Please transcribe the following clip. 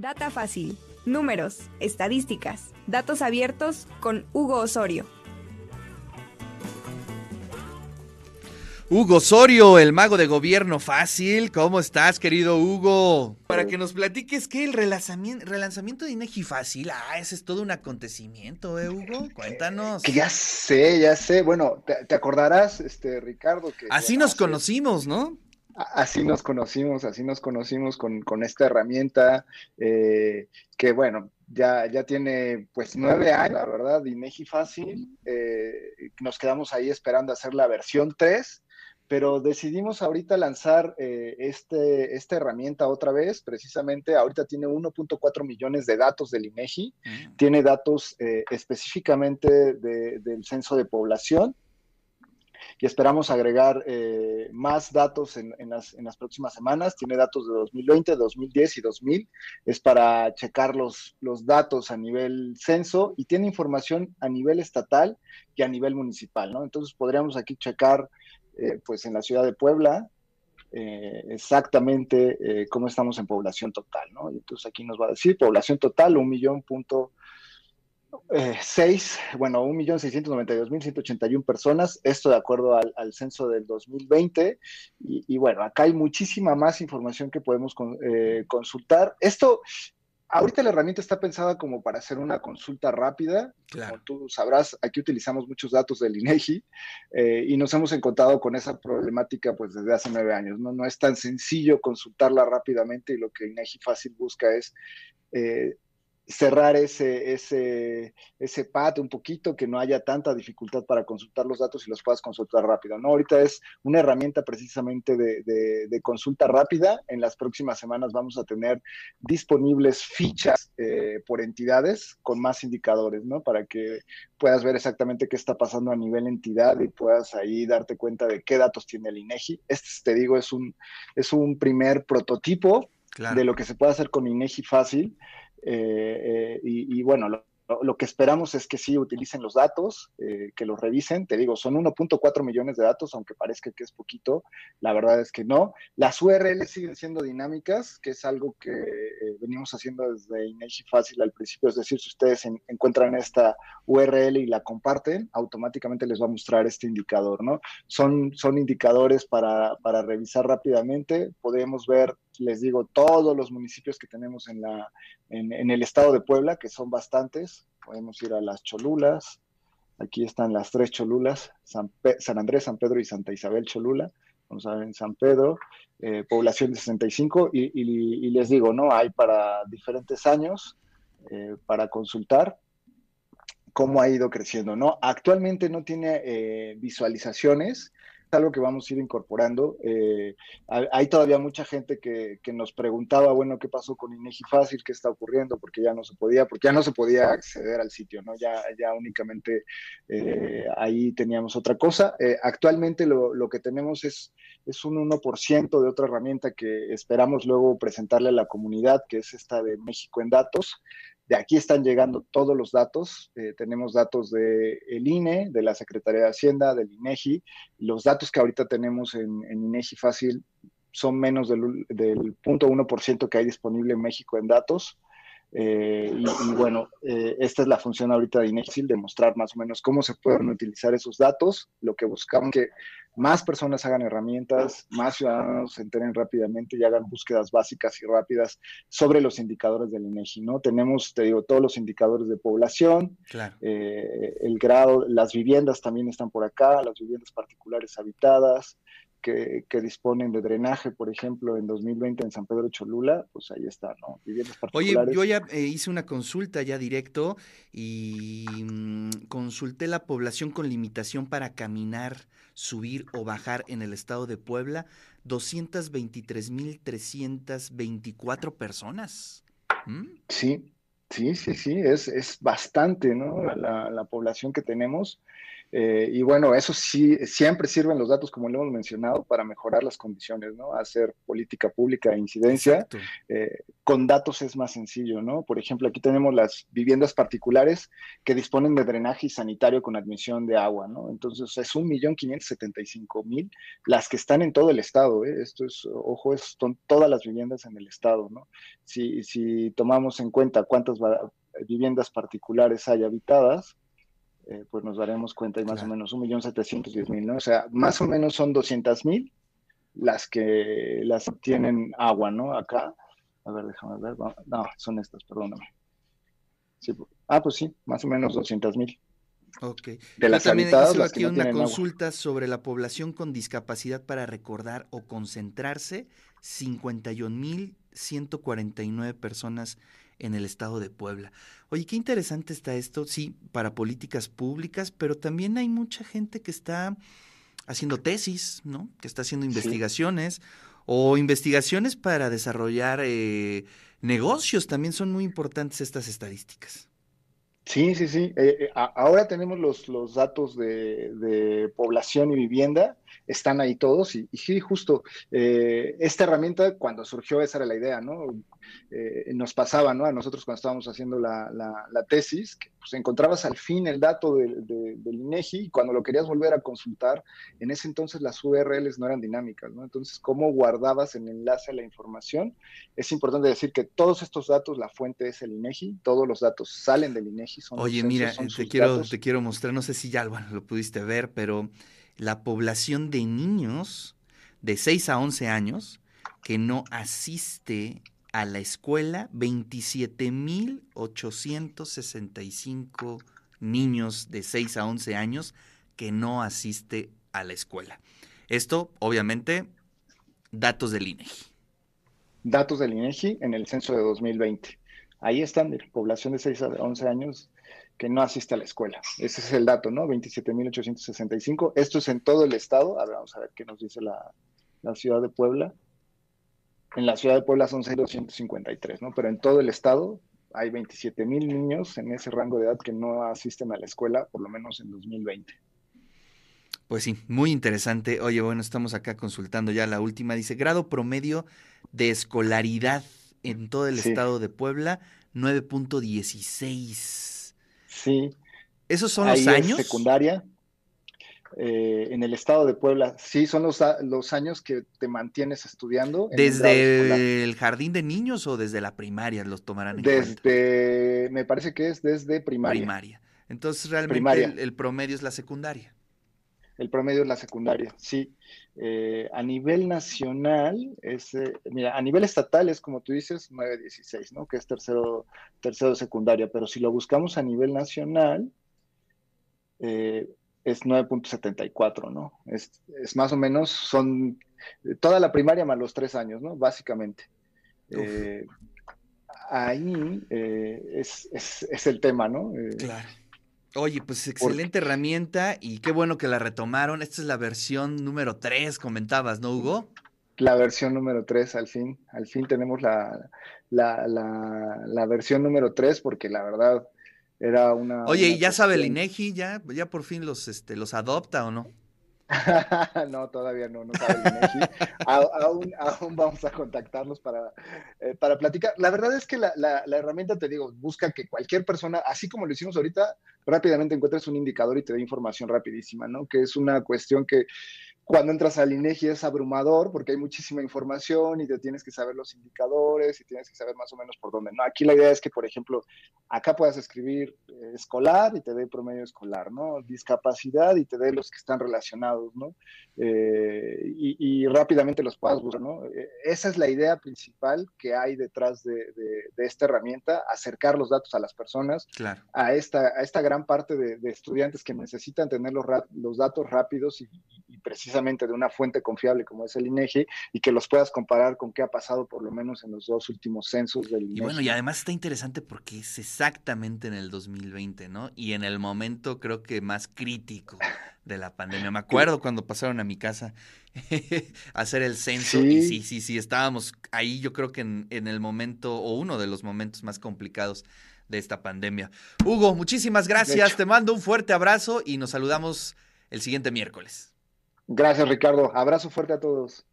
Data fácil. Números, estadísticas, datos abiertos con Hugo Osorio. Hugo Osorio, el mago de gobierno fácil. ¿Cómo estás, querido Hugo? Para que nos platiques que el relanzamiento, relanzamiento de Inegi Fácil, ah, ese es todo un acontecimiento, ¿eh, Hugo? Cuéntanos. Que ya sé, ya sé. Bueno, te, acordarás, este, Ricardo, que... Así nos conocimos, ¿no? Así nos conocimos, así nos conocimos con, con esta herramienta eh, que, bueno, ya, ya tiene pues nueve años, la verdad, Inegi Fácil. Eh, nos quedamos ahí esperando hacer la versión 3 pero decidimos ahorita lanzar eh, este, esta herramienta otra vez, precisamente ahorita tiene 1.4 millones de datos del INEGI, mm. tiene datos eh, específicamente del censo de población y esperamos agregar eh, más datos en, las, próximas semanas. Tiene datos de 2020, 2010 y 2000. Es para checar los, datos a nivel censo y tiene información a nivel estatal y a nivel municipal. Entonces podríamos aquí checar eh, pues en la ciudad de Puebla, eh, exactamente cómo estamos en población total, ¿no? Entonces aquí nos va a decir población total, un millón punto seis, bueno, un millón seiscientos noventa y dos mil ciento ochenta y un personas, esto de acuerdo al, censo del 2020, y, y, bueno, acá hay muchísima más información que podemos consultar. Esto, Ahorita la herramienta está pensada como para hacer una consulta rápida. Como tú sabrás, aquí utilizamos muchos datos del INEGI eh, y nos hemos encontrado con esa problemática pues desde hace nueve años. No, no es tan sencillo consultarla rápidamente y lo que INEGI fácil busca es eh, cerrar ese, ese, ese pad un poquito, que no haya tanta dificultad para consultar los datos y los puedas consultar rápido. ¿no? Ahorita es una herramienta precisamente de, de, consulta rápida. En las próximas semanas vamos a tener disponibles fichas eh, por entidades con más indicadores, ¿no? Para que puedas ver exactamente qué está pasando a nivel entidad y puedas ahí darte cuenta de qué datos tiene el INEGI. Este, te digo, es un, es un primer prototipo de lo que se puede hacer con INEGI fácil. Eh, eh, y, bueno, lo, que esperamos es que sí utilicen los datos, eh, que los revisen. Te digo, son 1.4 millones de datos, aunque parezca que es poquito, la verdad es que no. Las URLs siguen siendo dinámicas, que es algo que venimos haciendo desde Inegi Fácil al principio. Es decir, si ustedes encuentran esta URL y la comparten, automáticamente les va a mostrar este indicador, ¿no? Son, son indicadores para, para revisar rápidamente. Podemos ver les digo, todos los municipios que tenemos en, la, en, el estado de Puebla, que son bastantes. Podemos ir a las Cholulas. Aquí están las tres Cholulas, San, Andrés, San Pedro y Santa Isabel Cholula. Vamos a ver en San Pedro, eh, población de 65. Y, les digo, ¿no? Hay para diferentes años eh, para consultar cómo ha ido creciendo, ¿no? Actualmente no tiene eh, visualizaciones, algo que vamos a ir incorporando. Eh, hay todavía mucha gente que, nos preguntaba, bueno, ¿qué pasó con Inegi Fácil? ¿Qué está ocurriendo? Porque ya no se podía, porque ya no se podía acceder al sitio, ¿no? Ya, ya únicamente eh, ahí teníamos otra cosa. Eh, actualmente lo, lo, que tenemos es, es un 1% de otra herramienta que esperamos luego presentarle a la comunidad, que es esta de México en Datos. De aquí están llegando todos los datos. Eh, tenemos datos del el INE, de la Secretaría de Hacienda, del INEGI. Los datos que ahorita tenemos en, en INEGI Fácil son menos del, del 0.1% que hay disponible en México en datos. Eh, y, bueno, eh, esta es la función ahorita de INEGI, demostrar más o menos cómo se pueden utilizar esos datos. Lo que buscamos que más personas hagan herramientas, más ciudadanos se enteren rápidamente y hagan búsquedas básicas y rápidas sobre los indicadores del INEGI, ¿no? Tenemos, te digo, todos los indicadores de población, eh, el grado, las viviendas también están por acá, las viviendas particulares habitadas, que, disponen de drenaje, por ejemplo, en 2020 en San Pedro Cholula, pues ahí está, ¿no? Viviendas particulares. Oye, yo ya eh, hice una consulta ya directo y mm, consulté la población con limitación para caminar, subir o bajar en el estado de Puebla, 223.324 personas. ¿Mm? Sí, sí, sí, sí, es, es bastante, ¿no? La, la población que tenemos. Eh, y bueno, eso sí, siempre sirven los datos, como lo hemos mencionado, para mejorar las condiciones, ¿no? Hacer política pública de incidencia. Eh, con datos es más sencillo, ¿no? Por ejemplo, aquí tenemos las viviendas particulares que disponen de drenaje sanitario con admisión de agua, ¿no? Entonces, es un millón quinientos setenta y cinco mil las que están en todo el estado, ¿eh? Esto es, ojo, son todas las viviendas en el estado, ¿no? Si, si tomamos en cuenta cuántas viviendas particulares hay habitadas, eh, pues nos daremos cuenta, hay más o menos un millón setecientos diez mil, ¿no? O sea, más o menos son doscientas mil las que las tienen agua, ¿no? Acá, a ver, déjame ver, no, son estas, perdóname. ah, pues sí, más o menos doscientas mil. Ok. De las también hizo aquí una consulta sobre la población con discapacidad para recordar o concentrarse, 51.149 personas en el estado de Puebla. Oye, qué interesante está esto, sí, para políticas públicas, pero también hay mucha gente que está haciendo tesis, ¿no? Que está haciendo investigaciones o investigaciones para desarrollar eh, negocios. También son muy importantes estas estadísticas. Sí, sí, sí. Eh, eh, ahora tenemos los, los datos de, población y vivienda, están ahí todos y, sí, justo esta herramienta cuando surgió esa era la idea, ¿no? Eh, nos pasaba, ¿no? A nosotros cuando estábamos haciendo la, tesis, que pues encontrabas al fin el dato del INEGI y cuando lo querías volver a consultar, en ese entonces las URLs no eran dinámicas, ¿no? Entonces, ¿cómo guardabas el enlace a la información? Es importante decir que todos estos datos, la fuente es el INEGI, todos los datos salen del INEGI. Son Oye, mira, te quiero, te quiero mostrar, no sé si ya lo pudiste ver, pero la población de niños de 6 a 11 años que no asiste a la escuela 27.865 niños de 6 a 11 años que no asiste a la escuela. Esto, obviamente, datos del INEGI. Datos del INEGI en el censo de 2020. Ahí están, población de 6 a 11 años que no asiste a la escuela. Ese es el dato, ¿no? 27.865. Esto es en todo el estado. Ahora vamos a ver qué nos dice la, la ciudad de Puebla. En la ciudad de Puebla son 6.253, ¿no? Pero en todo el estado hay 27 mil niños en ese rango de edad que no asisten a la escuela, por lo menos en 2020. Pues sí, muy interesante. Oye, bueno, estamos acá consultando ya la última. Dice, grado promedio de escolaridad en todo el estado de Puebla, 9.16. Sí. ¿Esos son los años? secundaria. Eh, en el estado de Puebla, sí, son los, los años que te mantienes estudiando. ¿Desde el jardín de niños o desde la primaria los tomarán en desde, Me parece que es desde primaria. Primaria. Entonces, realmente el, promedio es la secundaria. El promedio es la secundaria, sí. Eh, a nivel nacional, es, eh, mira, a nivel estatal es como tú dices, 9-16, ¿no? Que es tercero, tercero secundaria, pero si lo buscamos a nivel nacional, eh, es 9.74, ¿no? Es, más o menos, son toda la primaria más los tres años, ¿no? Básicamente. Eh, ahí eh, es, el tema, ¿no? Claro. Oye, pues excelente herramienta y qué bueno que la retomaron. Esta es la versión número 3, comentabas, ¿no, Hugo? La versión número 3, al fin. Al fin tenemos la, la, la versión número 3 porque la verdad era una. Oye, ¿y ya sabe el INEGI? ¿Ya, ¿Ya por fin los, este, los adopta o no? no, todavía no, no sabe aún, aún, vamos a contactarlos para, eh, para platicar. La verdad es que la, la, la, herramienta, te digo, busca que cualquier persona, así como lo hicimos ahorita, rápidamente encuentres un indicador y te dé información rapidísima, ¿no? Que es una cuestión que cuando entras al INEGI es abrumador porque hay muchísima información y te tienes que saber los indicadores y tienes que saber más o menos por dónde. No, aquí la idea es que, por ejemplo, acá puedas escribir eh, escolar y te dé promedio escolar, ¿no? Discapacidad y te dé los que están relacionados, ¿no? Eh, y, rápidamente los puedas buscar, ¿no? Eh, esa es la idea principal que hay detrás de, esta herramienta, acercar los datos a las personas, a, esta, a esta gran parte de, estudiantes que necesitan tener los, los datos rápidos y, y precisamente de una fuente confiable como es el INEGI y que los puedas comparar con qué ha pasado por lo menos en los dos últimos censos del INEGI. Y bueno, y además está interesante porque es exactamente en el 2020, ¿no? Y en el momento creo que más crítico de la pandemia. Me acuerdo cuando pasaron a mi casa a hacer el censo y sí, sí, sí, estábamos ahí yo creo que en, en, el momento o uno de los momentos más complicados de esta pandemia. Hugo, muchísimas gracias, te mando un fuerte abrazo y nos saludamos el siguiente miércoles. Gracias Ricardo, abrazo fuerte a todos.